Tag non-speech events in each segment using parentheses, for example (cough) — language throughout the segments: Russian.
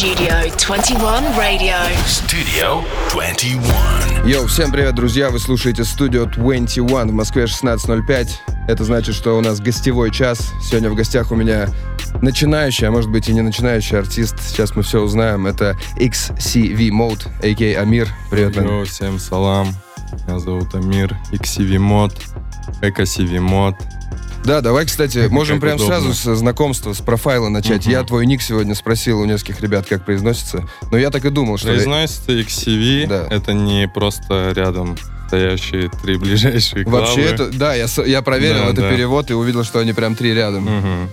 Studio 21 Radio. Studio 21. Йоу, всем привет, друзья! Вы слушаете Studio 21 в Москве 16.05. Это значит, что у нас гостевой час. Сегодня в гостях у меня начинающий, а может быть и не начинающий артист. Сейчас мы все узнаем. Это XCV Mode, а.к.а. Амир. Привет. Йоу, всем салам. Меня зовут Амир. XCV Mod. EcoCV Mod. Да, давай, кстати, можем прям сразу с знакомства, с профайла начать. Я твой ник сегодня спросил у нескольких ребят, как произносится. Но я так и думал, что... Произносится XCV. Это не просто рядом стоящие три ближайшие главы. Вообще это... Да, я, я проверил, Да, это да. перевод и увидел, что они прям три рядом. Мгм.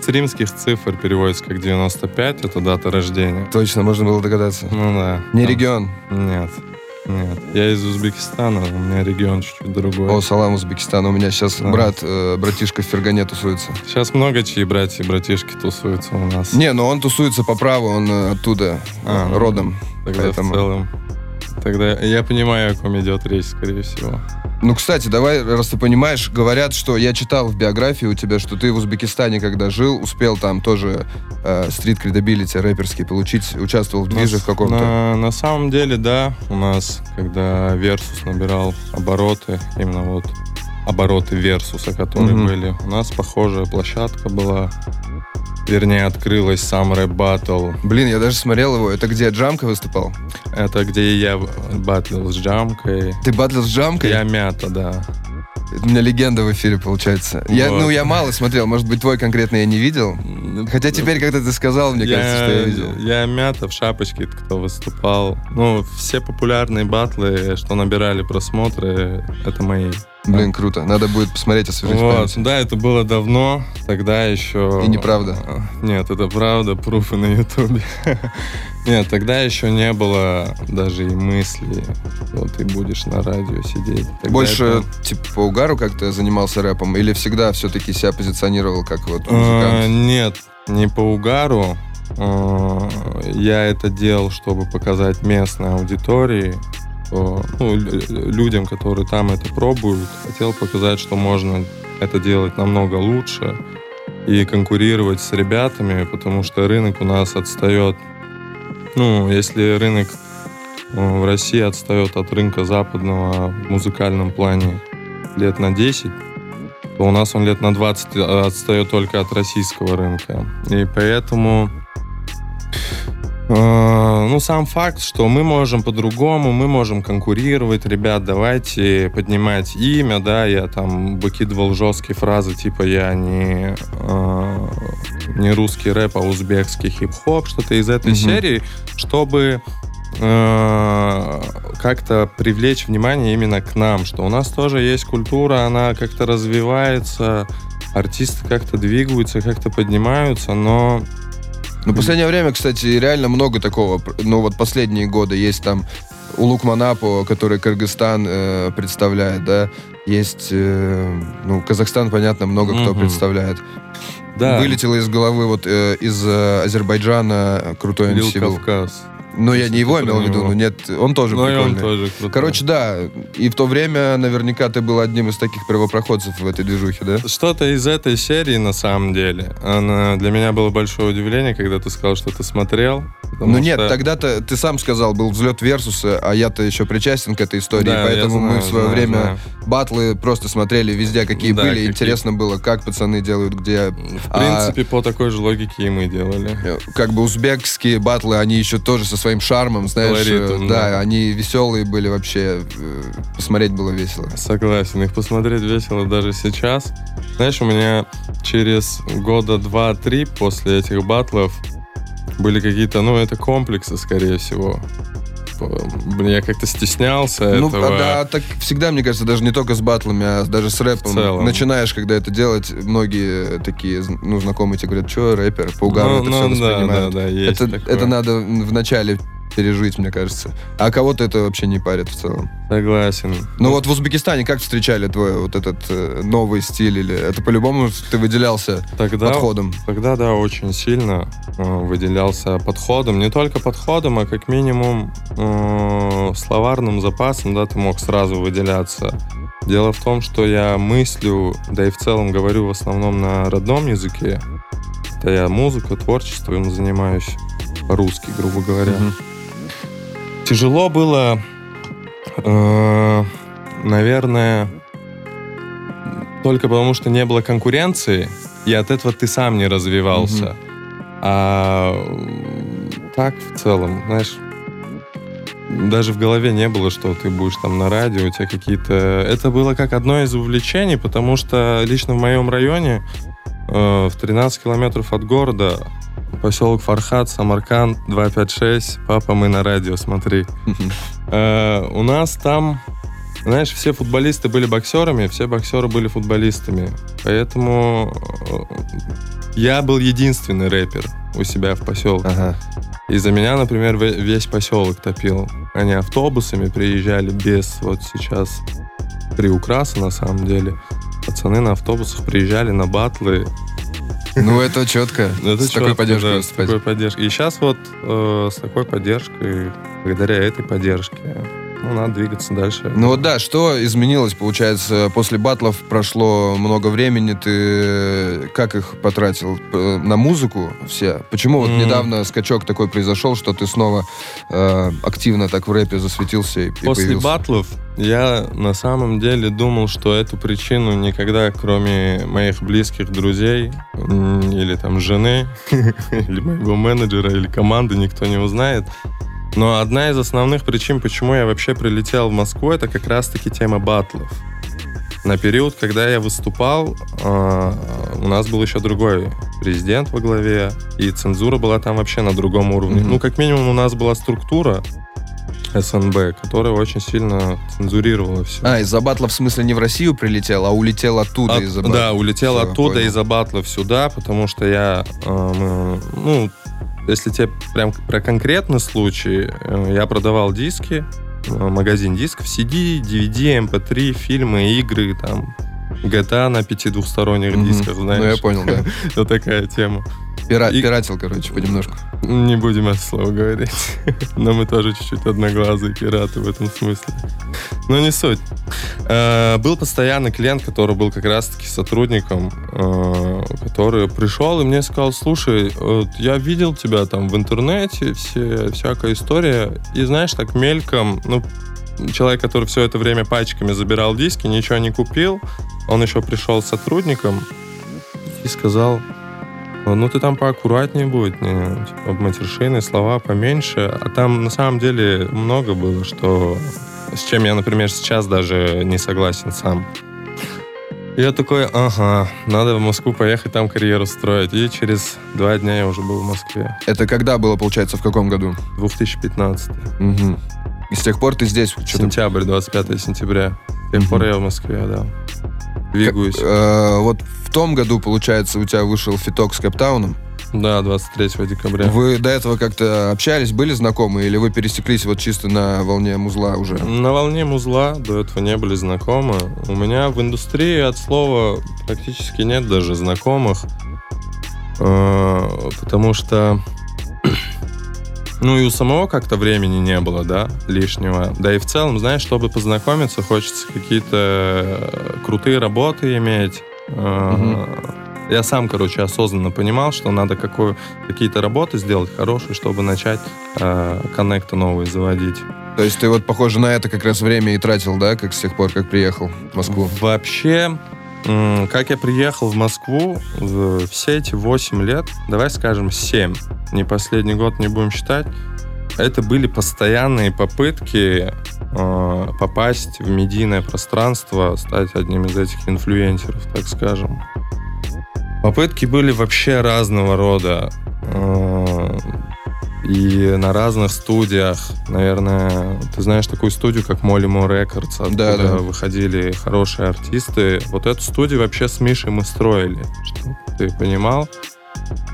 С римских цифр переводится как 95, это дата рождения. Точно, можно было догадаться. Ну да. Не Там- регион. Нет. Нет. Я из Узбекистана, у меня регион чуть-чуть другой. О, салам, Узбекистан. У меня сейчас Да. брат, э, братишка в Фергане тусуется. Сейчас много чьи братья и братишки тусуются у нас. Не, но он тусуется по праву, он э, оттуда, А, э, родом. Тогда поэтому- в целом. Тогда я понимаю, о ком идет речь, скорее всего. Ну, кстати, давай, раз ты понимаешь, говорят, что я читал в биографии у тебя, что ты в Узбекистане, когда жил, успел там тоже э, street credibility рэперский получить, участвовал в движах На- каком-то. На, на самом деле, да, у нас, когда Versus набирал обороты, именно вот обороты Versus а, которые Мгм. были, у нас похожая площадка была. Вернее, открылась сам рэп баттл. Блин, я даже смотрел его. Это где Джамка выступал? Это где я батлил с Джамкой. Ты батлил с Джамкой? Я мята, да. У меня легенда в эфире получается. Я, Вот. ну, я мало смотрел, может быть, твой конкретно я не видел. Хотя теперь, когда ты сказал, мне кажется, что я видел. Я мята в шапочке, кто выступал. Ну, все популярные батлы, что набирали просмотры, это мои. Блин, круто. Надо будет посмотреть, освежить Вот, память. да, это было давно, тогда еще... И неправда. Нет, это правда, пруфы на ютубе. (laughs) Нет, тогда еще не было даже и мысли, что ты будешь на радио сидеть. Тогда Больше, это- типа, по угару как-то занимался рэпом? Или всегда все-таки себя позиционировал как вот А, музыкант? Нет, не по угару. А, Я это делал, чтобы показать местной аудитории, что, ну, лю- людям, которые там это пробуют, хотел показать, что можно это делать намного лучше и конкурировать с ребятами, потому что рынок у нас отстает. Ну, если рынок э, в России отстает от рынка западного в музыкальном плане лет на 10, то у нас он лет на 20 отстает только от российского рынка. И поэтому, э, ну, сам факт, что мы можем по-другому, мы можем конкурировать, ребят, давайте поднимать имя, да, я там выкидывал жесткие фразы, типа я не, э, не русский рэп, а узбекский хип-хоп, что-то из этой Мгм. серии, чтобы э, как-то привлечь внимание именно к нам, что у нас тоже есть культура, она как-то развивается, артисты как-то двигаются, как-то поднимаются, но Ну, в последнее время, кстати, реально много такого. Ну, вот последние годы есть там Улук Манапо, который Кыргызстан э, представляет, да. Есть, э, ну, Казахстан, понятно, много кто Мгм. представляет. да, Вылетело из головы вот э, из э, Азербайджана крутой Лил MC был. Кавказ. Ну, я не его имел в виду, но нет, он тоже Ну и он прикольный. тоже крутой. Короче, да, и в то время наверняка ты был одним из таких первопроходцев в этой движухе, да? Что-то из этой серии, на самом деле, она, для меня было большое удивление, когда ты сказал, что ты смотрел. Ну нет, что- тогда-то ты сам сказал, был взлет Версуса, а я-то еще причастен к этой истории, Да, поэтому мы знаю, в свое знаю, время знаю. батлы просто смотрели везде, какие Да, были, какие. интересно было, как пацаны делают, где... В А- принципе, по такой же логике и мы делали. э, Как бы узбекские батлы, они еще тоже со своим шармом, знаешь, Колоритом, да, да. они веселые были вообще, э, посмотреть было весело. Согласен, их посмотреть весело даже сейчас. Знаешь, у меня через года два-три после этих батлов были какие-то, ну, это комплексы, скорее всего. Блин, я как-то стеснялся Ну, этого. а, да, так всегда, мне кажется, даже не только с батлами, а даже с рэпом. В целом. Начинаешь, когда это делать, многие такие, ну, знакомые тебе говорят, что рэпер, по угару Ну, это все ну, да, воспринимают. да, да, есть это, такое. это надо вначале пережить, мне кажется. А кого-то это вообще не парит в целом. Согласен. Ну вот в Узбекистане как встречали твой вот этот э, новый стиль? Или это по-любому ты выделялся тогда, подходом? Тогда, да, очень сильно э, выделялся подходом. Не только подходом, а как минимум э, словарным запасом, да, ты мог сразу выделяться. Дело в том, что я мыслю, да и в целом говорю в основном на родном языке. Это я музыкой, творчеством занимаюсь. по-русски, грубо говоря. Тяжело было, э, наверное, только потому, что не было конкуренции, и от этого ты сам не развивался. А м, так в целом, знаешь, даже в голове не было, что ты будешь там на радио, у тебя какие-то... Это было как одно из увлечений, потому что лично в моем районе, в 13 километров от города, поселок Фархат, Самарканд, 256, папа, мы на радио, смотри. Э, у нас там, знаешь, все футболисты были боксерами, все боксеры были футболистами. Поэтому э, я был единственный рэпер у себя в поселке. Ага. И за меня, например, ве- весь поселок топил. Они автобусами приезжали без вот сейчас приукраса на самом деле. Пацаны на автобусах приезжали на батлы. Ну, это четко. (laughs) Это С такой чётко, поддержкой да, с выступать. такой поддержкой. И сейчас вот э, с такой поддержкой, благодаря этой поддержке, ну, надо двигаться дальше. Ну вот да, что изменилось, получается, после батлов прошло много времени, ты как их потратил? П- На музыку все? Почему вот М. недавно скачок такой произошел, что ты снова э, активно так в рэпе засветился и, и После появился? батлов я на самом деле думал, что эту причину никогда, кроме моих близких друзей или там жены, (laughs) или моего менеджера, или команды, никто не узнает. Но одна из основных причин, почему я вообще прилетел в Москву, это как раз-таки тема батлов. На период, когда я выступал, а, у нас был еще другой президент во главе, и цензура была там вообще на другом уровне. Мгм. Ну, как минимум, у нас была структура, СНБ, которая очень сильно цензурировала все. А, из-за батлов в смысле не в Россию прилетел, а улетел оттуда От- из-за да, батлов. улетел Всё, оттуда из-за батлов сюда, потому что я, э, ну, если тебе прям про конкретный случай, э, я продавал диски, э, магазин дисков, CD, DVD, MP3, фильмы, игры, там, GTA на пяти двухсторонних дисках, знаешь. Ну, я понял, да. (laughs) Вот такая тема. Пира- И- Пиратил, короче, понемножку. Не будем это слово говорить. (laughs) Но мы тоже чуть-чуть одноглазые пираты в этом смысле. Но не суть. Э, Был постоянный клиент, который был как раз-таки сотрудником, э, который пришел и мне сказал, слушай, вот я видел тебя там в интернете, все, всякая история, и знаешь, так мельком, ну, человек, который все это время пачками забирал диски, ничего не купил, он еще пришел с сотрудником и сказал, ну ты там поаккуратнее будет, не, типа матершины, слова поменьше. А там на самом деле много было, что с чем я, например, сейчас даже не согласен сам. Я такой, ага, надо в Москву поехать, там карьеру строить. И через два дня я уже был в Москве. Это когда было, получается, в каком году? 2015. Мгм. И с тех пор ты здесь что-то... Сентябрь, 25 сентября. С тех пор Мгм. я в Москве, да. Двигаюсь. Э, вот том году, получается, у тебя вышел фиток с Кэптауном. Да, 23 декабря. Вы до этого как-то общались, были знакомы, или вы пересеклись вот чисто на волне музла уже? На волне музла до этого не были знакомы. У меня в индустрии от слова практически нет даже знакомых. Э, Потому что ну и у самого как-то времени не было, да, лишнего. Да и в целом, знаешь, чтобы познакомиться, хочется какие-то э, крутые работы иметь. Э, Я сам, короче, осознанно понимал, что надо какую, какие-то работы сделать хорошие, чтобы начать э, коннекты новые заводить. То есть ты вот, похоже, на это как раз время и тратил, да, как с тех пор, как приехал в Москву? Вообще, как я приехал в Москву, все эти 8 лет, давай скажем 7, не последний год не будем считать, это были постоянные попытки э, попасть в медийное пространство, стать одним из этих инфлюенсеров, так скажем. Попытки были вообще разного рода. э, И на разных студиях, наверное, ты знаешь такую студию, как Molly Mo Records, откуда Да, да. выходили хорошие артисты. Вот эту студию вообще с Мишей мы строили, чтобы ты понимал.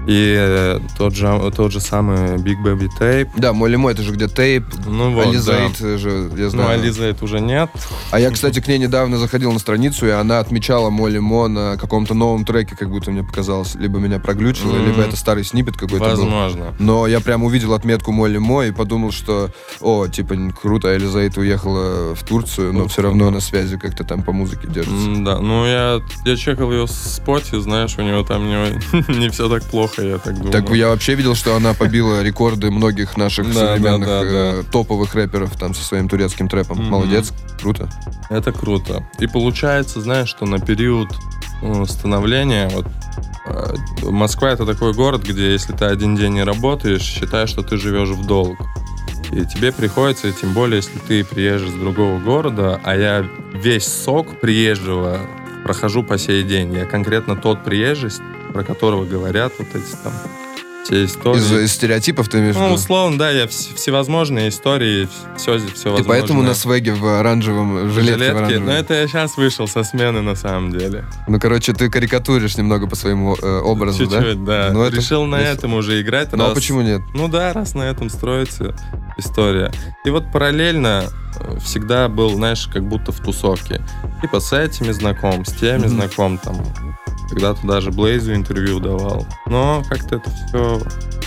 И э, тот же, тот же самый Big Baby Tape. Да, мой лимо, это же где тейп, Ну вот, Ализаид да. же, я Ну, знаю. Ализа это уже нет. А я, кстати, к ней недавно заходил на страницу, и она отмечала Молли Мо на каком-то новом треке, как будто мне показалось. Либо меня проглючило, М. либо это старый снипет какой-то был. Возможно. Но я прям увидел отметку Молли Мо и подумал, что, о, типа, круто, Элизаид уехала в Турцию, но все равно на связи как-то там по музыке держится. Да, ну я, я чекал ее в споте, знаешь, у него там не, (laughs) не все так плохо плохо, я так думаю. Так я вообще видел, что она побила рекорды многих наших современных э, топовых рэперов там со своим турецким трэпом. Молодец, круто. Это круто. И получается, знаешь, что на период э, становления, вот э, Москва это такой город, где если ты один день не работаешь, считай, что ты живешь в долг. И тебе приходится, и тем более, если ты приезжий с другого города, а я весь сок приезжего прохожу по сей день. Я конкретно тот приезжий, про которого говорят вот эти там все истории. Из, из стереотипов ты имеешь в Ну, условно, да, я вс- всевозможные истории, все, все Ты возможное. поэтому на свеге в оранжевом жилетке. в оранжевом. Но это я сейчас вышел со смены на самом деле. Ну, короче, ты карикатуришь немного по своему э, образу, да? Чуть-чуть, да. Ну, это Решил на весело. этом уже играть. Ну, а раз- почему нет? Ну да, раз на этом строится история. И вот параллельно э, всегда был, знаешь, как будто в тусовке. Типа с этими знаком, с теми Мгм. знаком, там. Когда-то даже Блейзу интервью давал. Но как-то это все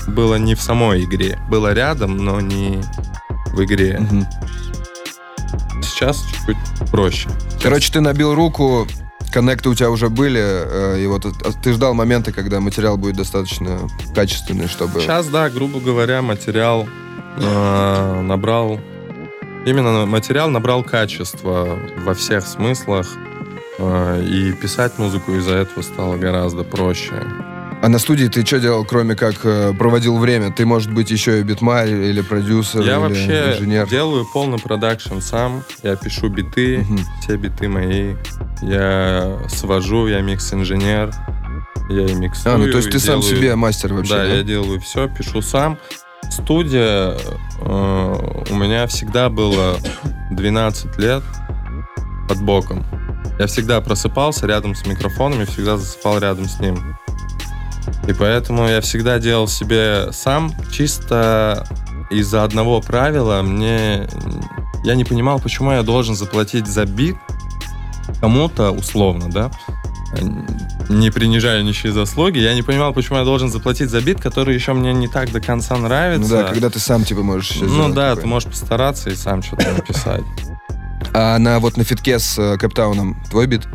было не в самой игре. Было рядом, но не в игре. Мгм. Сейчас чуть-чуть проще. Короче, ты набил руку, коннекты у тебя уже были, э, и вот э, ты ждал момента, когда материал будет достаточно качественный, чтобы... Сейчас, да, грубо говоря, материал э, набрал... Именно материал набрал качество во всех смыслах. э, и писать музыку из-за этого стало гораздо проще. А на студии ты что делал, кроме как э, проводил время? Ты, может быть, еще и битмарь или продюсер, Я или вообще инженер? делаю полный продакшн сам. Я пишу биты, Мгм. все биты мои. Я свожу, я микс-инженер. Я и миксую. А, ну то есть ты сам делаю- себе мастер вообще, Да, да? я делаю все, пишу сам. Студия э, у меня всегда было 12 лет под боком. Я всегда просыпался рядом с микрофоном и всегда засыпал рядом с ним. И поэтому я всегда делал себе сам, чисто из-за одного правила. Мне я не понимал, почему я должен заплатить за бит кому-то условно, да, не принижая ничьи заслуги, я не понимал, почему я должен заплатить за бит, который еще мне не так до конца Ну нравится. да, когда ты сам типа можешь всё Ну да, такое. ты можешь постараться и сам что-то написать. А на вот на фитке с э, Кэптауном твой бит?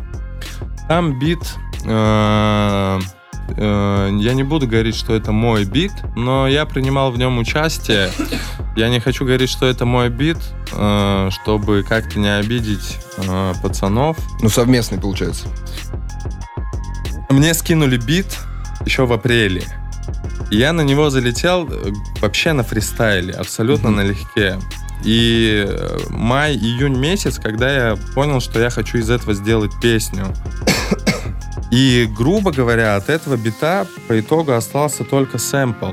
Там бит... э, э, Я не буду говорить, что это мой бит, но я принимал в нем участие. Я не хочу говорить, что это мой бит, э, чтобы как-то не обидеть пацанов. Ну, совместный, получается. Мне скинули бит еще в апреле. И я на него залетел э, вообще на фристайле, абсолютно Мгм. налегке. И э, май-июнь месяц, когда я понял, что я хочу из этого сделать песню. (coughs) И, грубо говоря, от этого бита по итогу остался только сэмпл.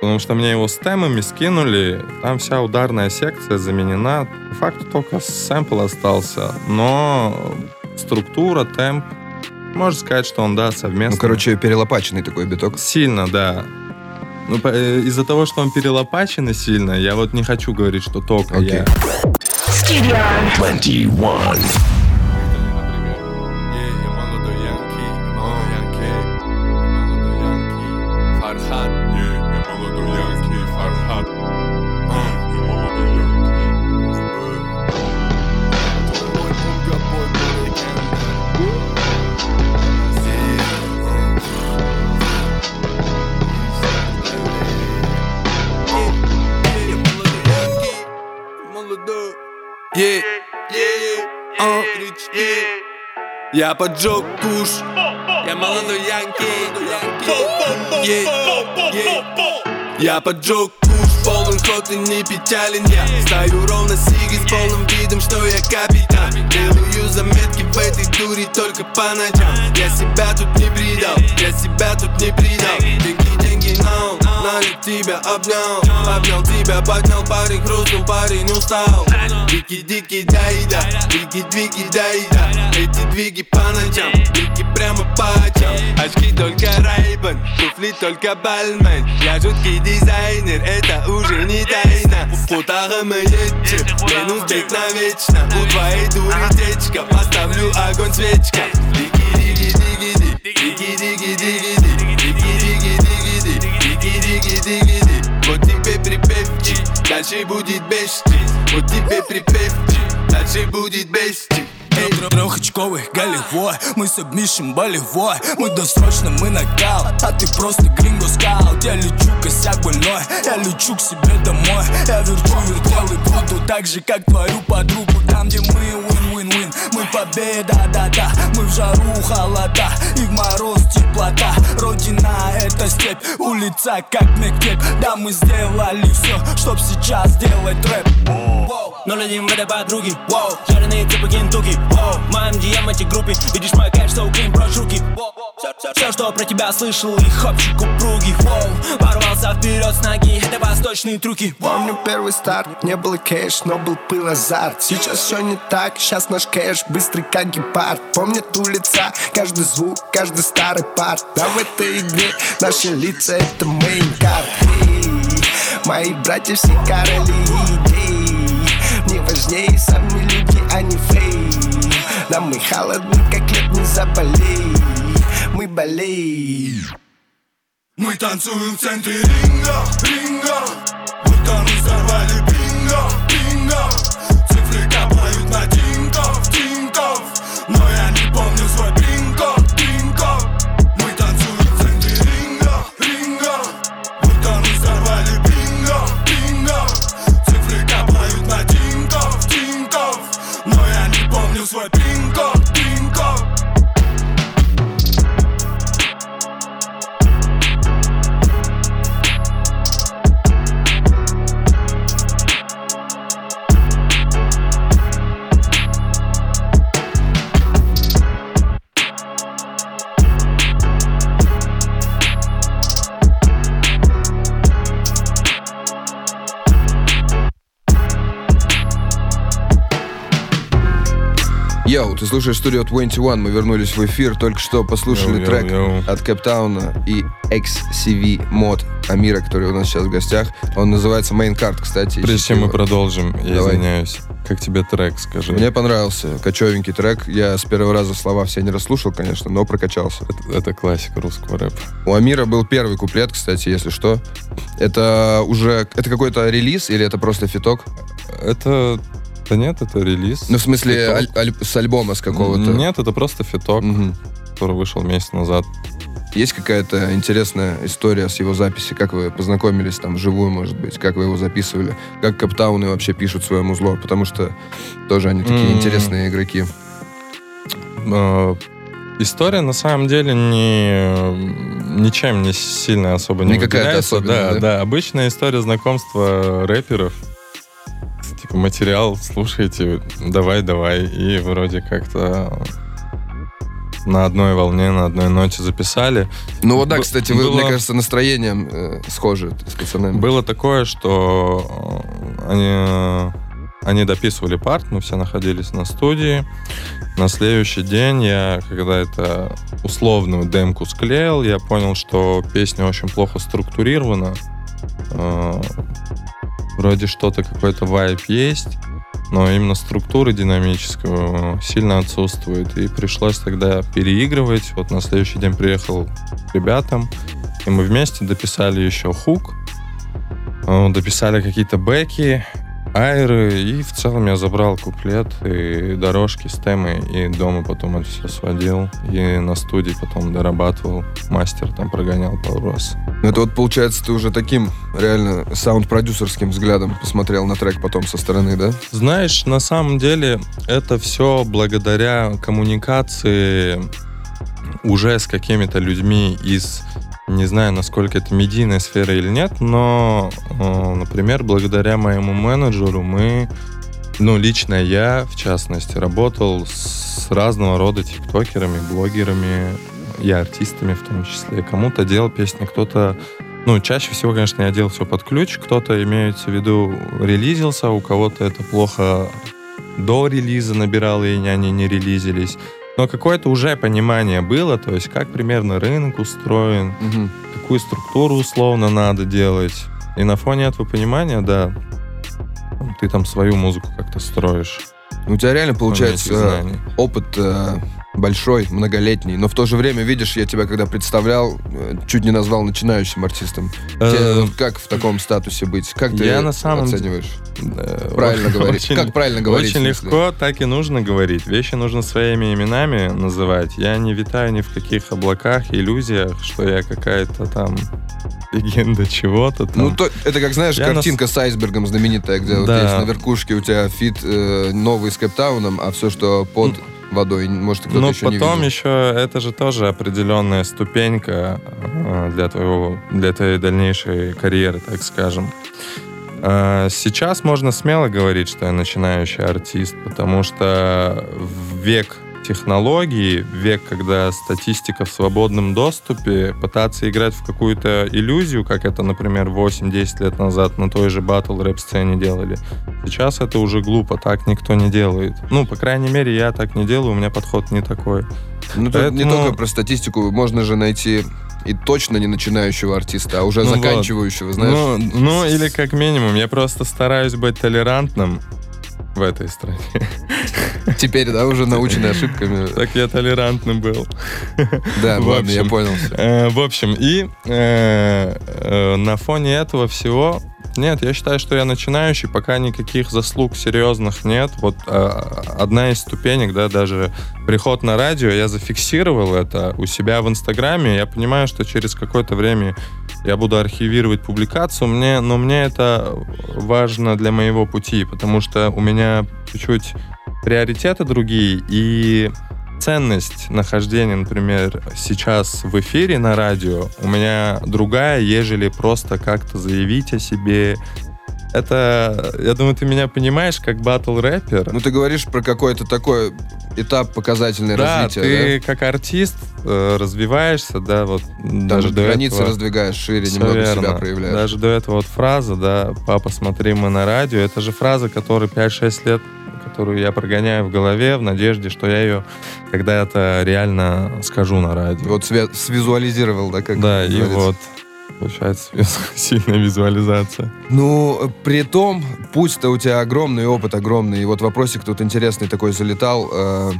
Потому что мне его с темами скинули, там вся ударная секция заменена. По факту только сэмпл остался. Но структура, темп, можно сказать, что он, да, совместно. Ну, короче, перелопаченный такой биток. Сильно, да. Ну, э, из-за того, что он перелопаченный сильно, я вот не хочу говорить, что только Окей. я. Studio 21. Я поджег куш Я молодой янки yeah. Я поджег куш Полон ход и не печален я Стою ровно сиги с полным видом, что я капитан. Делаю заметки в этой дуре только по ночам. Я себя тут не предал, я себя тут не предал. Деньги, деньги, но Налик тебя обнял. Обнял тебя, поднял парень, хрустнул парень, устал Дики, дики, дай, да Двиги, двиги, дай, да Эти двиги по ночам Двиги прямо по очам. Очки только Райбан Туфли только Бальмен. Я жуткий дизайнер, это уже не тайна. Путаха мы едем Минус бег навечно. У твоей дури течка Поставлю огонь свечка. Дики, дики, дики, дики Вот тебе припевчик Дальше будет бесчик Вот тебе припевчик Дальше будет бесчик Трехочковый голевой Мы сабмишем болевой. Мы досрочно, мы нокаут. А ты просто гринго скаут. Я лечу косяк больной. Я лечу к себе домой. Я верчу вертел и буду Так же, как твою подругу. Там, где мы win-win-win. Мы победа, да-да. Мы в жару холода. И в мороз теплота. Родина это степь. Улица как мектеп. Да, мы сделали все Чтоб сейчас сделать рэп Нулевым в этой подруге Воу, жареные типа кентуки Воу, в моем DM эти группе Видишь мой кэш, clean, прочь руки Все, что про тебя слышал, их общик упругий. Воу, порвался вперед с ноги. Это восточные трюки. Помню первый старт, не было кэш, но был пыл азарт. Сейчас все не так, сейчас наш кэш. Быстрый как гепард. Помнят улица, каждый звук, каждый старый парт. Да в этой игре наши лица это main card Мои братья все короли важнее сами люди, а не fame. Нам мы холодны, как лед, не заболей. Мы болеем. Мы танцуем в центре ринга, ринга ты слушаешь студию 21, мы вернулись в эфир, только что послушали Йоу, трек йоу, йоу. от Кэптауна и XCV мод Амира, который у нас сейчас в гостях. Он называется Main Card, кстати. Прежде чем мы продолжим, я Давай. извиняюсь. Как тебе трек, скажи? Мне понравился, качевенький трек. Я с первого раза слова все не расслушал, конечно, но прокачался. Это, это классика русского рэпа. У Амира был первый куплет, кстати, если что. Это уже... Это какой-то релиз или это просто фиток? Это... Да нет, это релиз. Ну, в смысле, аль- аль- с альбома с какого-то? Нет, это просто фиток, Мгм. который вышел месяц назад. Есть какая-то интересная история с его записи? Как вы познакомились там вживую, может быть? Как вы его записывали? Как Каптауны вообще пишут свое музло? Потому что тоже они такие М. интересные игроки. Э, История на самом деле не ничем не сильно особо не какая-то выделяется. особенная, да, да? да, обычная история знакомства рэперов. Типа материал, слушайте, давай, давай. И вроде как-то на одной волне, на одной ноте записали. Ну вот да, кстати, вы, было- мне кажется, настроением э, схожи с пацанами. Было такое, что э, они, они дописывали парт, мы все находились на студии. На следующий день я, когда это условную демку склеил, я понял, что песня очень плохо структурирована. Э, Вроде что-то, какой-то вайп есть, но именно структуры динамического сильно отсутствует. И пришлось тогда переигрывать. Вот на следующий день приехал к ребятам, и мы вместе дописали еще хук, э, дописали какие-то бэки, айры, и в целом я забрал куплет и дорожки с темы, и дома потом это все сводил, и на студии потом дорабатывал, мастер там прогонял пару раз. Ну, это вот, получается, ты уже таким реально саунд-продюсерским взглядом посмотрел на трек потом со стороны, да? Знаешь, на самом деле это все благодаря коммуникации уже с какими-то людьми из, не знаю, насколько это медийная сфера или нет, но, э, например, благодаря моему менеджеру мы, ну, лично я, в частности, работал с разного рода тиктокерами, блогерами и артистами в том числе. Кому-то делал песни, кто-то ну, чаще всего, конечно, я делал все под ключ. Кто-то, имеется в виду, релизился, у кого-то это плохо до релиза набирал, и они не релизились. Но какое-то уже понимание было, то есть как примерно рынок устроен, Мгм. какую структуру условно надо делать. И на фоне этого понимания, да, ты там свою музыку как-то строишь. У тебя реально получается знаний. опыт э, большой, многолетний, но в то же время, видишь, я тебя когда представлял, э, чуть не назвал начинающим артистом. Э, Тебе вот как в таком статусе быть? Как ты Я на самом оцениваешь? Э, Правильно говорить. Как правильно говорить, Очень легко, так и нужно говорить. Вещи нужно своими именами называть. Я не витаю ни в каких облаках, иллюзиях, что я какая-то там легенда чего-то там. Ну, то, это как, знаешь, Я на картинка с айсбергом знаменитая, где вот Да. есть на верхушке у тебя feat э, новый с Кэптауном, а все, что под водой, может, кто-то Ну, еще не потом видел. еще это же тоже определенная ступенька э, для твоего, для твоей дальнейшей карьеры, так скажем. Э, Сейчас можно смело говорить, что я начинающий артист, потому что в век технологий, век, когда статистика в свободном доступе, пытаться играть в какую-то иллюзию, как это, например, 8-10 лет назад на той же батл рэп сцене делали, сейчас это уже глупо, так никто не делает. Ну, по крайней мере, я так не делаю, у меня подход не такой. Ну, тут не Поэтому- только про статистику, можно же найти и точно не начинающего артиста, а уже Ну вот. заканчивающего, знаешь. Ну, ну, или как минимум, я просто стараюсь быть толерантным в этой стране. Теперь, да, уже наученный ошибками. Так я толерантным был. Да, В ладно, я понял. Э, В общем, и э, э, на фоне этого всего, нет, я считаю, что я начинающий, пока никаких заслуг серьезных нет. Вот э, одна из ступенек, да, даже приход на радио, я зафиксировал это у себя в Инстаграме, я понимаю, что через какое-то время я буду архивировать публикацию, мне, но мне это важно для моего пути, потому что у меня чуть-чуть приоритеты другие, и ценность нахождения, например, сейчас в эфире на радио у меня другая, ежели просто как-то заявить о себе. Это, я думаю, ты меня понимаешь, как батл рэпер. Ну, ты говоришь про какой-то такой этап показательное да, развитие, ты как артист э, развиваешься, да, вот да? даже Там до границы этого. раздвигаешь шире, Всё немного верно. себя проявляешь. Даже до этого вот фраза, да, «Папа, смотри, мы на радио», это же фраза, которая 5-6 лет, которую я прогоняю в голове в надежде, что я ее когда-то реально скажу на радио. Вот свя- свизуализировал, да, как да, и вот получается (laughs) сильная визуализация. Ну, при том, путь-то у тебя огромный, опыт огромный. И вот вопросик тут интересный такой залетал. Э,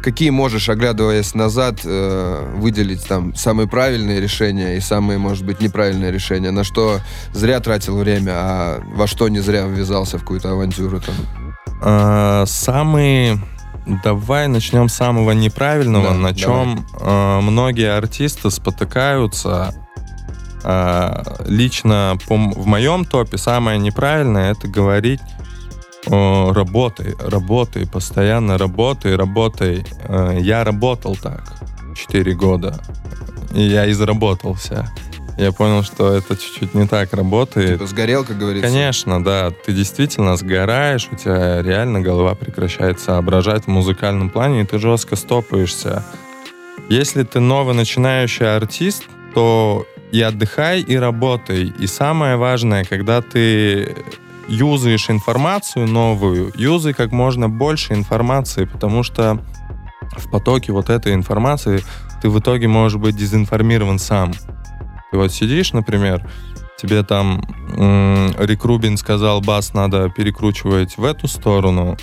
Какие можешь, оглядываясь назад, э, выделить там самые правильные решения и самые, может быть, неправильные решения? На что зря тратил время, а во что не зря ввязался в какую-то авантюру там? А, Самые... Давай начнем с самого неправильного, Да, на чем а, многие артисты спотыкаются. А, Лично по в моем топе самое неправильное это говорить о, работай, работай, постоянно работай, работай. Э, Я работал так 4 года, и я изработался. Я понял, что это чуть-чуть не так работает. Типа сгорел, как говорится? Конечно, да. Ты действительно сгораешь, у тебя реально голова прекращает соображать в музыкальном плане, и ты жестко стопаешься. Если ты новый начинающий артист, то и отдыхай, и работай. И самое важное, когда ты юзаешь информацию новую, юзай как можно больше информации, потому что в потоке вот этой информации ты в итоге можешь быть дезинформирован сам. Ты вот сидишь, например, тебе там м, Рик Рубин сказал, бас надо перекручивать в эту сторону,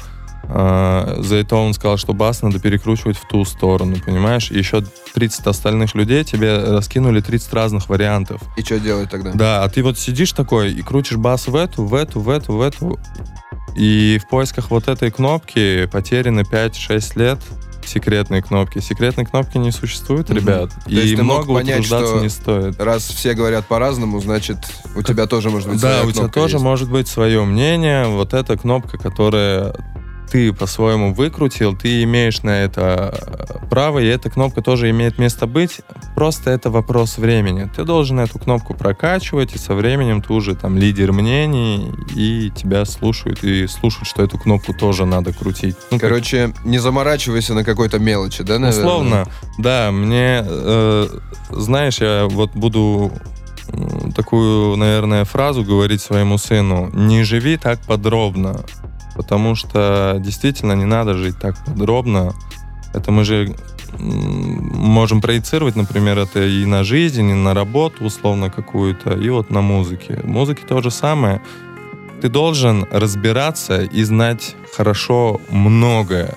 а, за это он сказал, что бас надо перекручивать в ту сторону, понимаешь? И еще 30 остальных людей тебе раскинули 30 разных вариантов. И что делать тогда? Да, а ты вот сидишь такой и крутишь бас в эту, в эту, в эту, в эту. И в поисках вот этой кнопки потеряно 5-6 лет секретной кнопки. Секретной кнопки не существует, Мгм. ребят. То и много понять, что не стоит. Раз все говорят по-разному, значит, у тебя тоже может быть Да, у тебя тоже может быть свое мнение. Вот эта кнопка, которая ты по-своему выкрутил, ты имеешь на это э, право, и эта кнопка тоже имеет место быть. Просто это вопрос времени. Ты должен эту кнопку прокачивать, и со временем ты уже там лидер мнений, и тебя слушают, и слушают, что эту кнопку тоже надо крутить. Ну, как Короче, не заморачивайся на какой-то мелочи, да, наверное? Условно, да, мне, э, знаешь, я вот буду такую, наверное, фразу говорить своему сыну. Не живи так подробно, потому что действительно не надо жить так подробно. Это мы же можем проецировать, например, это и на жизнь, и на работу условно какую-то, и вот на музыке. В музыке то же самое. Ты должен разбираться и знать хорошо многое.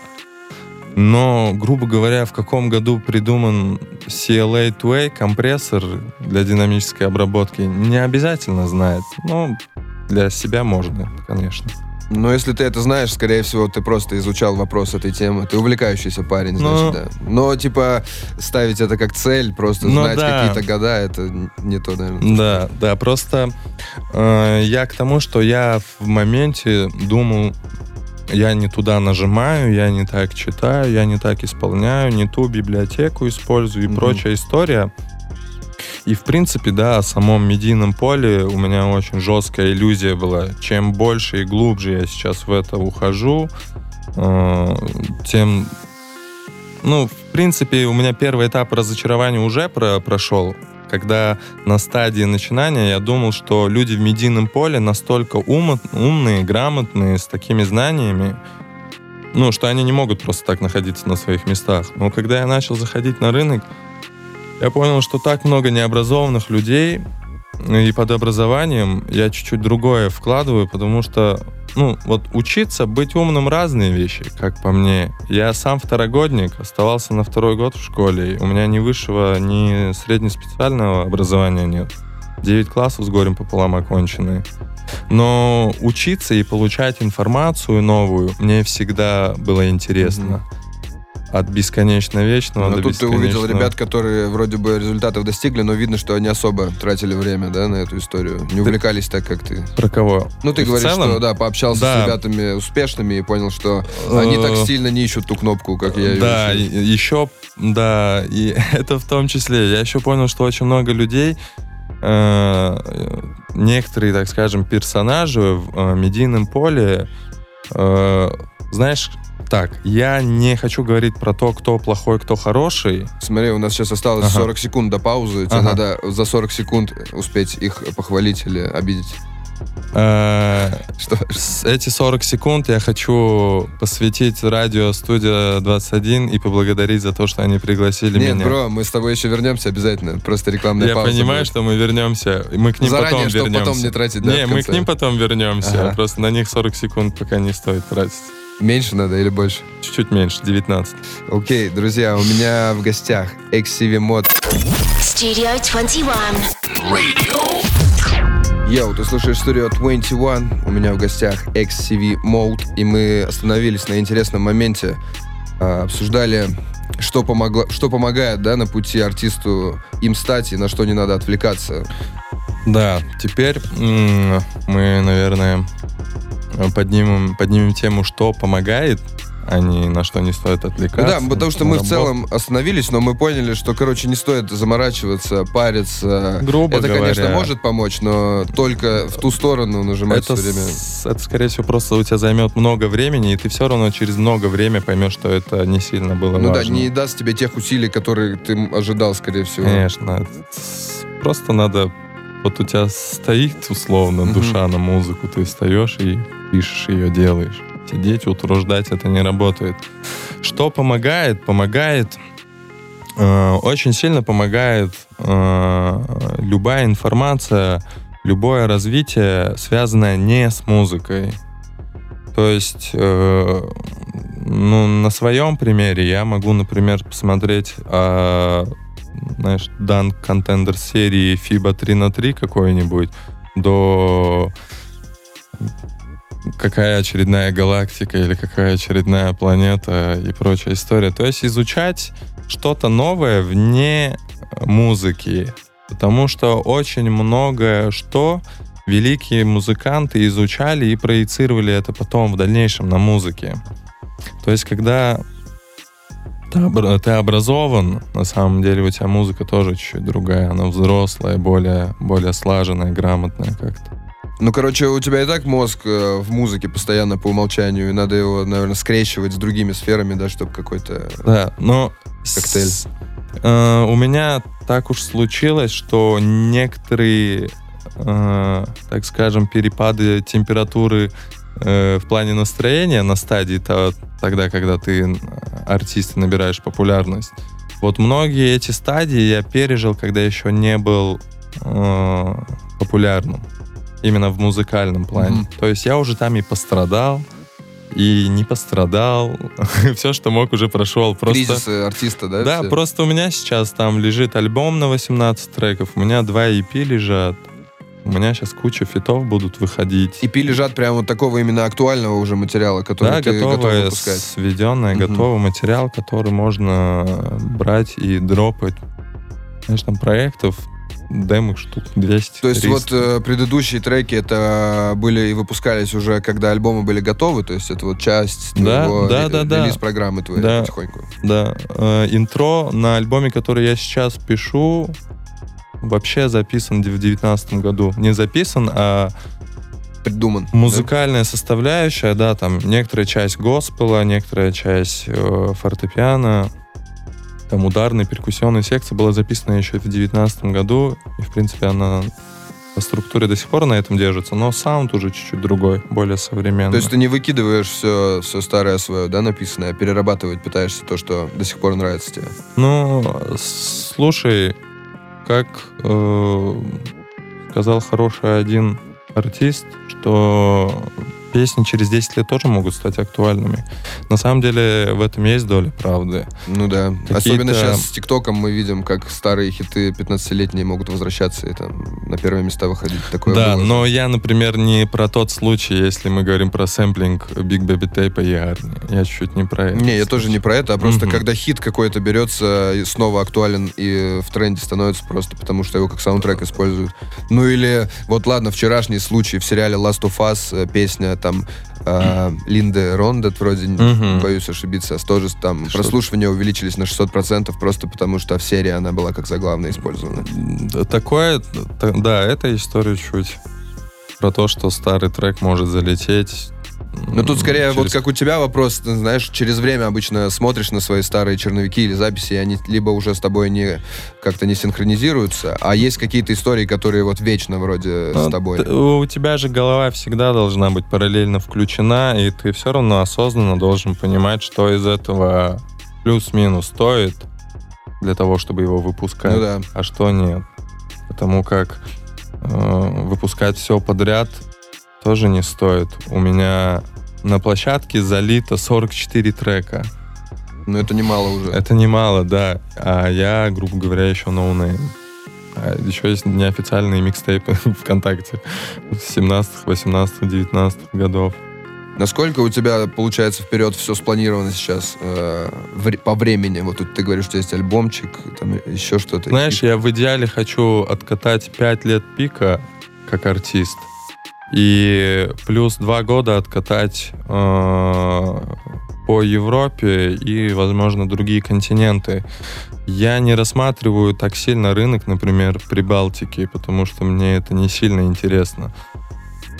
Но, грубо говоря, в каком году придуман CLA2A компрессор для динамической обработки, не обязательно знать. Но для себя можно, конечно. Но если ты это знаешь, скорее всего, ты просто изучал вопрос этой темы. Ты увлекающийся парень, Ну. значит, да. Но, типа, ставить это как цель, просто Ну знать да. какие-то года, это не то, наверное. Да, да, просто э, я к тому, что я в моменте думал, я не туда нажимаю, я не так читаю, я не так исполняю, не ту библиотеку использую и Мгм. прочая история. И, в принципе, да, о самом медийном поле у меня очень жесткая иллюзия была. Чем больше и глубже я сейчас в это ухожу, э, тем... Ну, в принципе, у меня первый этап разочарования уже про- прошел. Когда на стадии начинания я думал, что люди в медийном поле настолько умо- умные, грамотные, с такими знаниями, ну, что они не могут просто так находиться на своих местах. Но когда я начал заходить на рынок, я понял, что так много необразованных людей, и под образованием я чуть-чуть другое вкладываю, потому что, ну, вот учиться, быть умным разные вещи, как по мне. Я сам второгодник, оставался на второй год в школе, у меня ни высшего, ни среднеспециального образования нет. 9 классов с горем пополам оконченные. Но учиться и получать информацию новую мне всегда было интересно. От бесконечно вечного Но до тут ты увидел ребят, которые вроде бы результатов достигли, но видно, что они особо тратили время, да, на эту историю. Не увлекались так, как ты. Про кого? Ну, ты В говоришь, целом? что, да, пообщался Да. с ребятами успешными и понял, что они так Э, сильно не ищут ту кнопку, как я Да, еще, да, и (laughs) это в том числе. Я еще понял, что очень много людей, э, некоторые, так скажем, персонажи в э, медийном поле, знаешь, так, я не хочу говорить про то, кто плохой, кто хороший. Смотри, у нас сейчас осталось Ага. 40 секунд до паузы. Тебе Ага. надо за 40 секунд успеть их похвалить или обидеть. Э, Что? Эти 40 секунд я хочу посвятить радио «Студия 21» и поблагодарить за то, что они пригласили Нет, меня. бро, мы с тобой еще вернемся обязательно. Просто рекламная Я пауза. понимаю, будет. что мы вернемся. Мы к ним Заранее, потом вернемся. потом не тратить, да, Не, мы к ним потом вернемся. Ага. Просто на них 40 секунд пока не стоит тратить. Меньше надо или больше? Чуть-чуть меньше, 19. Окей, друзья, у меня в гостях XCV Mod. Studio 21. Йоу, ты слушаешь студию 21. У меня в гостях XCV Mode. И мы остановились на интересном моменте. а, обсуждали, что, помогло, что помогает да, на пути артисту им стать и на что не надо отвлекаться. Да, теперь м, мы, наверное, поднимем, поднимем тему, что помогает, а не на что не стоит Ну отвлекаться. да, потому что мы в Работа. целом остановились, но мы поняли, что, короче, не стоит заморачиваться, париться. Грубо Это, конечно, говоря. может помочь, но только в ту сторону нажимать Это, все время. с- это, скорее всего, просто у тебя займет много времени, и ты все равно через много времени поймешь, что это не сильно было Ну да, важно. не даст тебе тех усилий, которые ты ожидал, скорее всего. Конечно. Просто надо... Вот у тебя стоит, условно, Мгм. душа на музыку, ты встаешь и пишешь ее, делаешь. Сидеть, утруждать это не работает. Что помогает? Помогает... э, очень сильно помогает э, любая информация, любое развитие, связанное не с музыкой. То есть, э, ну, на своем примере я могу, например, посмотреть, а, знаешь, дан контендер серии FIBA 3 на 3 какой-нибудь до какая очередная галактика или какая очередная планета и прочая история. То есть изучать что-то новое вне музыки. Потому что очень многое что великие музыканты изучали и проецировали это потом в дальнейшем на музыке. То есть, когда ты, обра- ты образован, на самом деле у тебя музыка тоже чуть-чуть другая, она взрослая, более, более слаженная, грамотная как-то. Ну, короче, у тебя и так мозг э, в музыке постоянно по умолчанию, и надо его, наверное, скрещивать с другими сферами, да, чтобы какой-то... Да, но... Коктейль. с- э, у меня так уж случилось, что некоторые, э, так скажем, перепады температуры э, в плане настроения на стадии то- тогда, когда ты артист и набираешь популярность. Вот многие эти стадии я пережил, когда еще не был э, популярным. Именно в музыкальном плане. Мгм. То есть я уже там и пострадал, и не пострадал. (laughs) Все, что мог, уже прошел. Просто... Кризисы артиста, да? Да, все? просто у меня сейчас там лежит альбом на 18 треков, у меня два EP лежат. У меня сейчас куча фитов будут выходить. EP лежат прямо вот такого именно актуального уже материала, который да, ты готов готовый, выпускать. сведенный, Мгм. готовый материал, который можно брать и дропать. Знаешь, там проектов, демок штук 200 То есть 300. вот э, предыдущие треки это были и выпускались уже, когда альбомы были готовы, то есть это вот часть Да, твоего да, да, да. релиз-программы твоей Да. потихоньку. Да, э, интро на альбоме, который я сейчас пишу, вообще записан в девятнадцатом году. Не записан, а Придуман. музыкальная составляющая, да, там некоторая часть госпела, некоторая часть э, фортепиано, там ударная, перкуссионная секция была записана еще в девятнадцатом году, и, в принципе, она по структуре до сих пор на этом держится, но саунд уже чуть-чуть другой, более современный. То есть ты не выкидываешь все, все старое свое, да, написанное, а перерабатывать пытаешься то, что до сих пор нравится тебе. Ну, слушай, как э, сказал хороший один артист, что песни через 10 лет тоже могут стать актуальными. На самом деле в этом есть доля правды. Ну да. Особенно сейчас с ТикТоком мы видим, как старые хиты 15-летние могут возвращаться и там на первые места выходить. Такое да, было. но я, например, не про тот случай, если мы говорим про сэмплинг Big Baby Tape и Арни. Я чуть-чуть не про это. Не, я тоже не про это, а просто Мгм. когда хит какой-то берется и снова актуален и в тренде становится просто потому, что его как саундтрек используют. Ну или, вот ладно, вчерашний случай в сериале Last of Us, э, песня там э, Линды Рондет, вроде, Мгм. боюсь ошибиться, тоже там Что- прослушивания увеличились на 600% просто потому, что в серии она была как заглавная использована. Такое, та- да, это история чуть про то, что старый трек может залететь. Ну тут скорее м, вот через- как у тебя вопрос, ты знаешь, через время обычно смотришь на свои старые черновики или записи, и они либо уже с тобой не как-то не синхронизируются, а есть какие-то истории, которые вот вечно вроде Ну, с тобой. т- У тебя же голова всегда должна быть параллельно включена, и ты все равно осознанно должен понимать, что из этого плюс-минус стоит для того, чтобы его выпускать, Ну да. а что нет. Потому как э, выпускать все подряд тоже не стоит. У меня на площадке залито 44 трека. Но это немало уже. Это немало, да. А я, грубо говоря, еще ноунейм. А еще есть неофициальные микстейпы (laughs) ВКонтакте 17, 18, 19 годов. Насколько у тебя получается вперед все спланировано сейчас э, по времени? Вот тут ты говоришь, что есть альбомчик, там еще что-то. Знаешь, я в идеале хочу откатать 5 лет пика как артист. И плюс 2 года откатать э, по Европе и, возможно, другие континенты. Я не рассматриваю так сильно рынок, например, Прибалтики, потому что мне это не сильно интересно.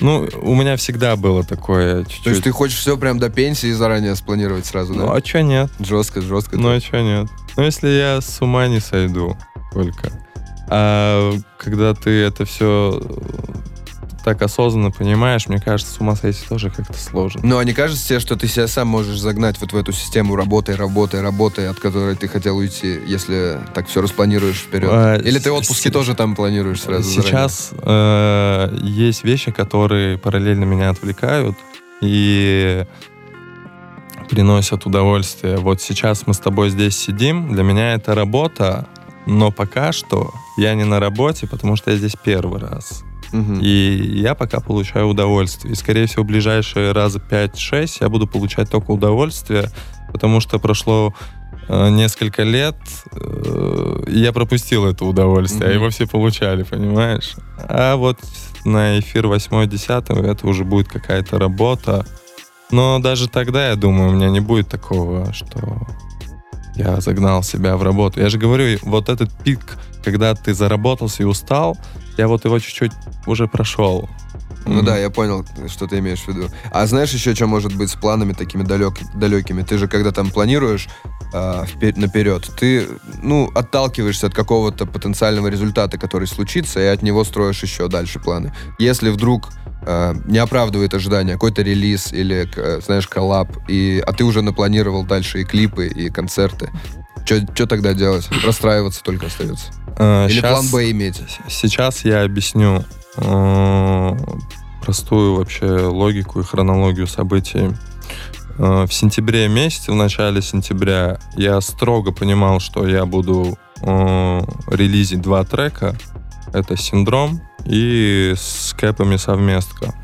Ну, у меня всегда было такое чуть-чуть. То есть ты хочешь все прям до пенсии заранее спланировать сразу, Ну, да? а чё нет? Жестко, жестко. Ну, а чё нет? Ну, если я с ума не сойду только. А когда ты это все так осознанно понимаешь, мне кажется, с ума сойти тоже как-то сложно. Ну, а не кажется тебе, что ты себя сам можешь загнать вот в эту систему работай, работай, работай, от которой ты хотел уйти, если так все распланируешь вперед? А, Или ты отпуски с- тоже там планируешь сразу? Сейчас э, есть вещи, которые параллельно меня отвлекают и приносят удовольствие. Вот сейчас мы с тобой здесь сидим, для меня это работа, но пока что я не на работе, потому что я здесь первый раз. Мгм. И я пока получаю удовольствие. И, скорее всего, в ближайшие раза 5-6 я буду получать только удовольствие, потому что прошло э, несколько лет, э, я пропустил это удовольствие, а Мгм. его все получали, понимаешь? А вот на эфир 8-10 это уже будет какая-то работа. Но даже тогда, я думаю, у меня не будет такого, что я загнал себя в работу. Я же говорю, вот этот пик, когда ты заработался и устал, я вот его чуть-чуть уже прошел. Ну М. да, я понял, что ты имеешь в виду. А знаешь еще, что может быть с планами такими далек, далекими? Ты же, когда там планируешь а, впе- наперед, ты, ну, отталкиваешься от какого-то потенциального результата, который случится, и от него строишь еще дальше планы. Если вдруг а, не оправдывает ожидания какой-то релиз или, э, знаешь, коллаб, и, а ты уже напланировал дальше и клипы, и концерты, что тогда делать? Расстраиваться только остается. А, Или щас- план Б иметь? Сейчас я объясню э, простую вообще логику и хронологию событий. э, в сентябре месяце, в начале сентября, я строго понимал, что я буду э, релизить два трека. Это «Синдром» и с кэпами совместка.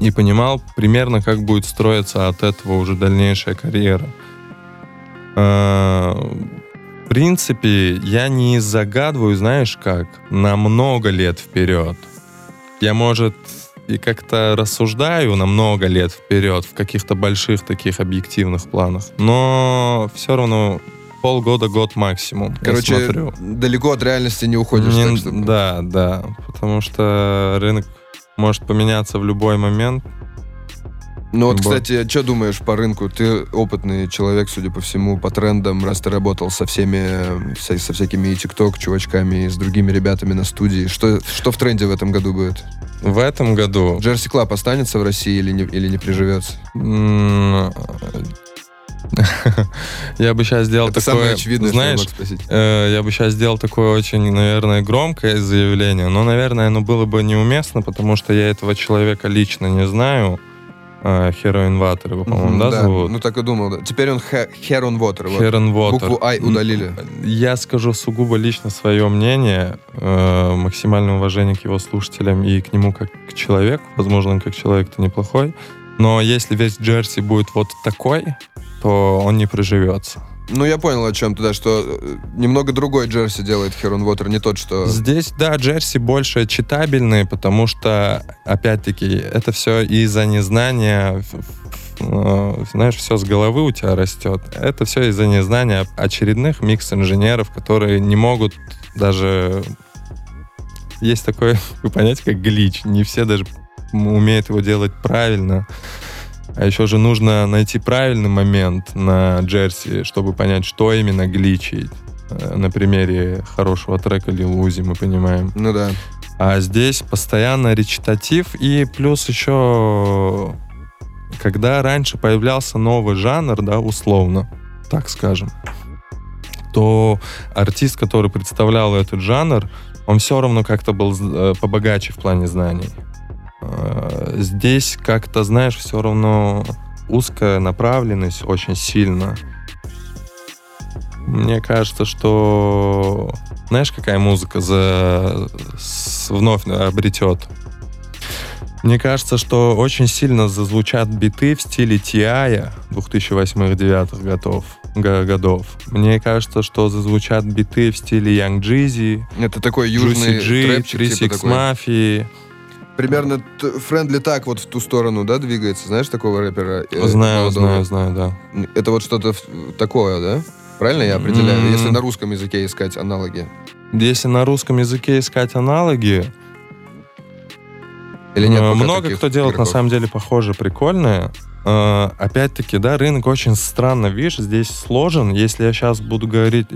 И понимал примерно, как будет строиться от этого уже дальнейшая карьера. Э, в принципе, я не загадываю, знаешь как, на много лет вперед. Я, может, и как-то рассуждаю на много лет вперед в каких-то больших таких объективных планах. Но все равно полгода, год максимум. Короче, смотрю. далеко от реальности не уходишь. Не- так что- Да, да. Потому что рынок может поменяться в любой момент. Ну вот, кстати, что думаешь по рынку? Ты опытный человек, судя по всему, по трендам, раз ты работал со всеми, со всякими и ТикТок чувачками, и с другими ребятами на студии. Что, что в тренде в этом году будет? В этом году Jersey Club останется в России или не, или не приживется? (laughs) я бы сейчас сделал Это такое, очевидное, знаешь, я. Э, Я бы сейчас сделал такое очень, наверное, громкое заявление, но, наверное, оно было бы неуместно, потому что я этого человека лично не знаю. Э, Heroin Water его, по-моему, Мгм, да, зовут? Ну так и думал, да. Теперь он Хе- Heron Water. вот. Heron Water. Букву «I» удалили. Я скажу сугубо лично свое мнение, э, максимальное уважение к его слушателям и к нему как к человеку. Возможно, он как человек-то неплохой. Но если весь Джерси будет вот такой, то он не приживется. Ну, я понял, о чем ты, да, что э, немного другой Джерси делает Heron Water, не тот, что... Здесь, да, Джерси больше читабельные, потому что, опять-таки, это все из-за незнания, э, знаешь, все с головы у тебя растет. Это все из-за незнания очередных микс-инженеров, которые не могут даже... Есть такое (laughs) понятие, как глич. Не все даже умеют его делать правильно. А еще же нужно найти правильный момент на Джерси, чтобы понять, что именно гличить. Э, На примере хорошего трека Uzi мы понимаем. Ну да. А здесь постоянно речитатив и плюс еще когда раньше появлялся новый жанр, да, условно, так скажем, то артист, который представлял этот жанр, он все равно как-то был э, побогаче в плане знаний. Э, Здесь как-то, знаешь, все равно узкая направленность очень сильно. Мне кажется, что знаешь, какая музыка за с- вновь обретет? Мне кажется, что очень сильно зазвучат биты в стиле Тиая 2008-2009 годов. годов. Мне кажется, что зазвучат биты в стиле Young Jeezy, Это такой Juicy южный G, трэпчик, 3 типа. Mafia. Примерно Френдли так вот в ту сторону, да, двигается? Знаешь такого рэпера? э, Знаю, молодого? знаю, знаю, да. Это вот что-то такое, да? Правильно я определяю? М. Если на русском языке искать аналоги. Если на русском языке искать аналоги, Или нет Э, Много кто делает игроков? на самом деле похоже, прикольное. Э, Опять-таки, да, рынок очень странно, видишь, здесь сложен. Если я сейчас буду говорить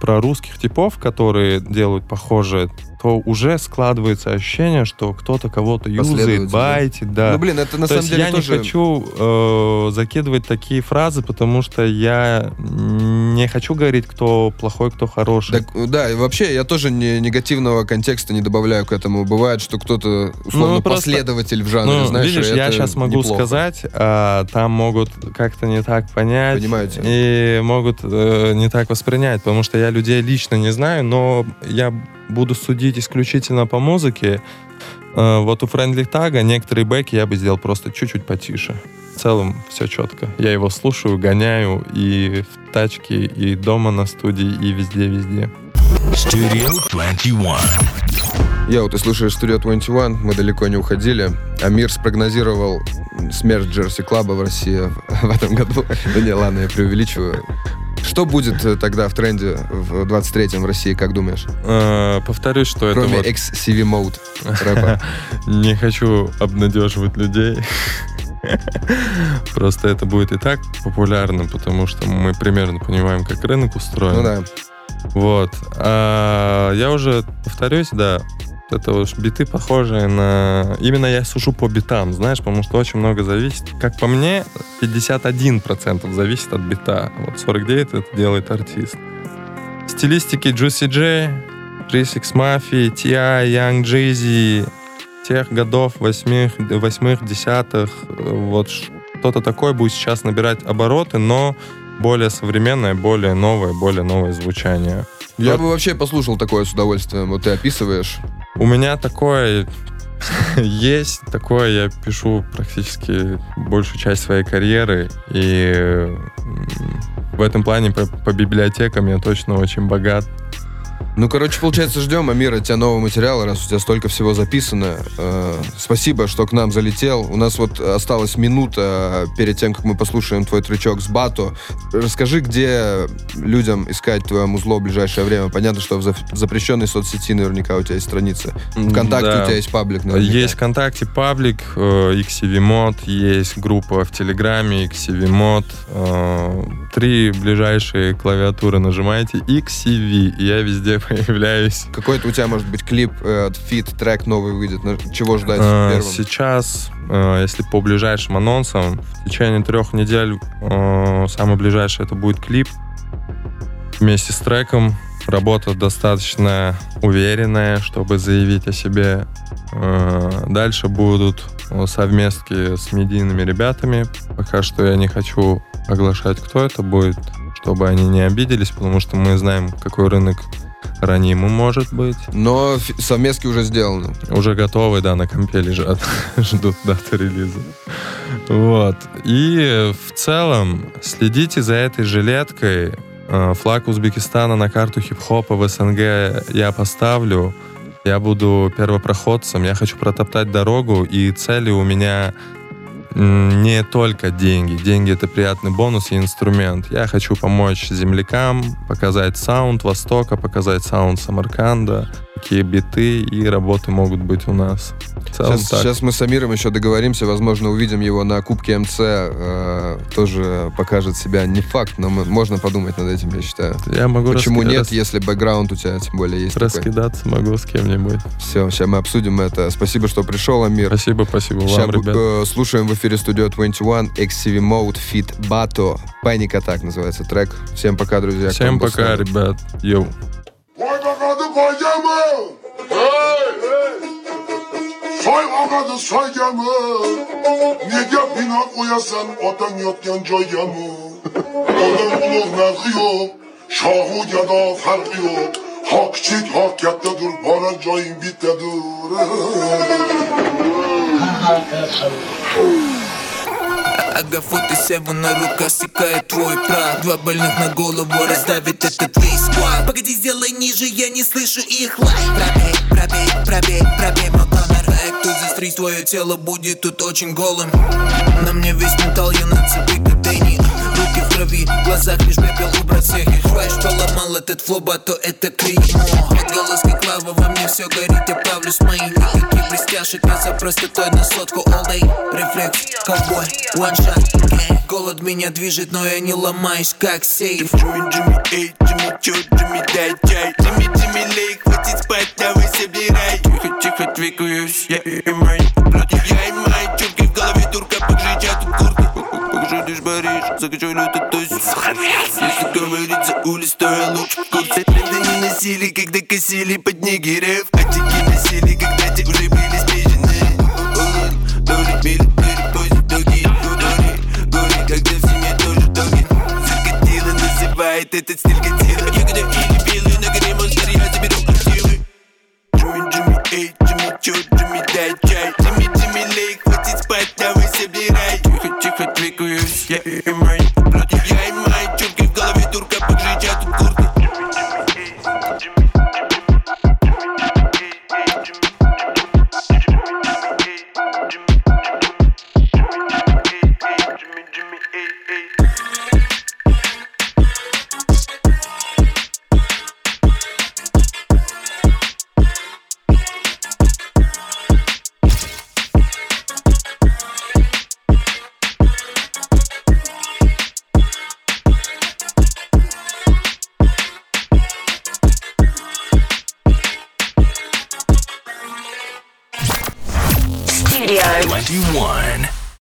про русских типов, которые делают похожее, то уже складывается ощущение, что кто-то кого-то юзает, байтит, да. Ну, блин, это на То самом есть деле я тоже... не хочу э, закидывать такие фразы, потому что я не хочу говорить, кто плохой, кто хороший. Так, да, и вообще я тоже не, негативного контекста не добавляю к этому. Бывает, что кто-то условно Ну, просто- последователь в жанре, Ну, знаешь, видишь, я сейчас могу неплохо. сказать, а там могут как-то не так понять. Понимаю тебя. И могут э, не так воспринять, потому что я людей лично не знаю, но я буду судить исключительно по музыке. Э, вот у Friendly Tag некоторые бэки я бы сделал просто чуть-чуть потише. В целом все четко. Я его слушаю, гоняю и в тачке, и дома на студии, и везде-везде. Studio 21. Йоу, ты слушаешь Studio 21, мы далеко не уходили. Амир спрогнозировал смерть Джерси Клаба в России в этом году. (laughs) Да не, ладно, я преувеличиваю. Что будет э, тогда в тренде в 23-м в России, как думаешь? Э, повторюсь, что это Кроме. XCV Mode рэпа. (laughs) Не хочу обнадеживать людей. (laughs) Просто это будет и так популярно, потому что мы примерно понимаем, как рынок устроен. Ну да. Вот. А я уже повторюсь, да, это вот биты похожие на... Именно я сужу по битам, знаешь, потому что очень много зависит. Как по мне, 51% зависит от бита. Вот 49% это делает артист. Стилистики Juicy J, 36 Mafia, T.I., Young Jeezy, тех годов, восьмых, восьмых, десятых, вот что-то такое будет сейчас набирать обороты, но более современное, более новое, более новое звучание. Я Вот бы вообще послушал такое с удовольствием. Вот ты описываешь. У меня такое (laughs) есть, такое я пишу практически большую часть своей карьеры, и в этом плане по, по библиотекам я точно очень богат. Ну, короче, получается, ждем, Амир, от тебя нового материала, раз у тебя столько всего записано. Э, спасибо, что к нам залетел. У нас вот осталась минута перед тем, как мы послушаем твой трючок с Бато. Расскажи, где людям искать твое музло в ближайшее время. Понятно, что в за- запрещенной соцсети наверняка у тебя есть страница. Вконтакте Да. у тебя есть паблик наверняка. Есть ВКонтакте паблик, э, XCV-мод, есть группа в Телеграме XCV-мод. э, Три ближайшие клавиатуры нажимаете XCV, и я везде (laughs) появляюсь. Какой-то у тебя, может быть, клип, э, feat, трек новый выйдет. Чего ждать Э, первым? Сейчас, э, если по ближайшим анонсам, в течение трех недель э, самый ближайший это будет клип вместе с треком. Работа достаточно уверенная, чтобы заявить о себе. Э, Дальше будут э, совместки с медийными ребятами. Пока что я не хочу оглашать, кто это будет, чтобы они не обиделись, потому что мы знаем, какой рынок ранимый может быть. Но совместки уже сделаны. Уже готовы, да, на компе лежат. (laughs) Ждут даты релиза. Вот. И в целом следите за этой жилеткой. Э, Флаг Узбекистана на карту хип-хопа в СНГ я поставлю. Я буду первопроходцем. Я хочу протоптать дорогу. И цели у меня не только деньги. Деньги — это приятный бонус и инструмент. Я хочу помочь землякам, показать саунд Востока, показать саунд Самарканда, какие биты и работы могут быть у нас. Сейчас, так. сейчас мы с Амиром еще договоримся, возможно, увидим его на Кубке МЦ. э, тоже покажет себя. Не факт, но мы- можно подумать над этим, я считаю. Я могу Почему раски- нет, рас- если бэкграунд у тебя тем более есть такой? раскидаться могу с кем-нибудь. Все, сейчас мы обсудим это. Спасибо, что пришел, Амир. Спасибо, спасибо Сейчас вам, ребят. слушаем в эфире Studio 21 XCV Mode Fit Bato. Panic Attack называется трек. Всем пока, друзья. Всем пока, ребят. Йоу. Soy bakadı kocamı. Hey. hey. Soy bakadı soycamı. Niye binak uyasan otan yokken coyamı. Odan bulur narkı yok. Şahu ya da farkı yok. Hak çık hak yattadır. Bana cayın bittedir. Ага, 47 на руках стекает твой прах Два больных на голову раздавит этот весь склад Погоди, сделай ниже, я не слышу их лайк Пробей, пробей, пробей, пробей мой номер Эх, тут застрить твое тело будет тут очень голым. На мне весь металл, я на цепи, как Дэнни Руки в крови, в глазах лишь пепел убрать всех их Знаешь, поломал этот флоба, то это клеймо Отголос как лава, во мне все горит, я плавлюсь мои никаких блестяшек Мясо просто той на сотку. All day Рефлекс, ковбой, gang. Голод меня движет, но я не ломаюсь, как сейф. Джимми, Джимми, эй, Джимми, чё, Джимми, дай чай. Джимми, Джимми, лей, хватит спать, давай собирай. Тихо, тихо, двигаюсь, я и май Я закачай лютый туз Если говорить за улиц, то я лучше в курсе Тренды не носили, когда косили под негерев А тики носили, когда те уже были спряжены Доли, мили, перепози, доги, гори, гори Когда в семье тоже доги Закатила, называет этот стиль катила Я двигаюсь, я и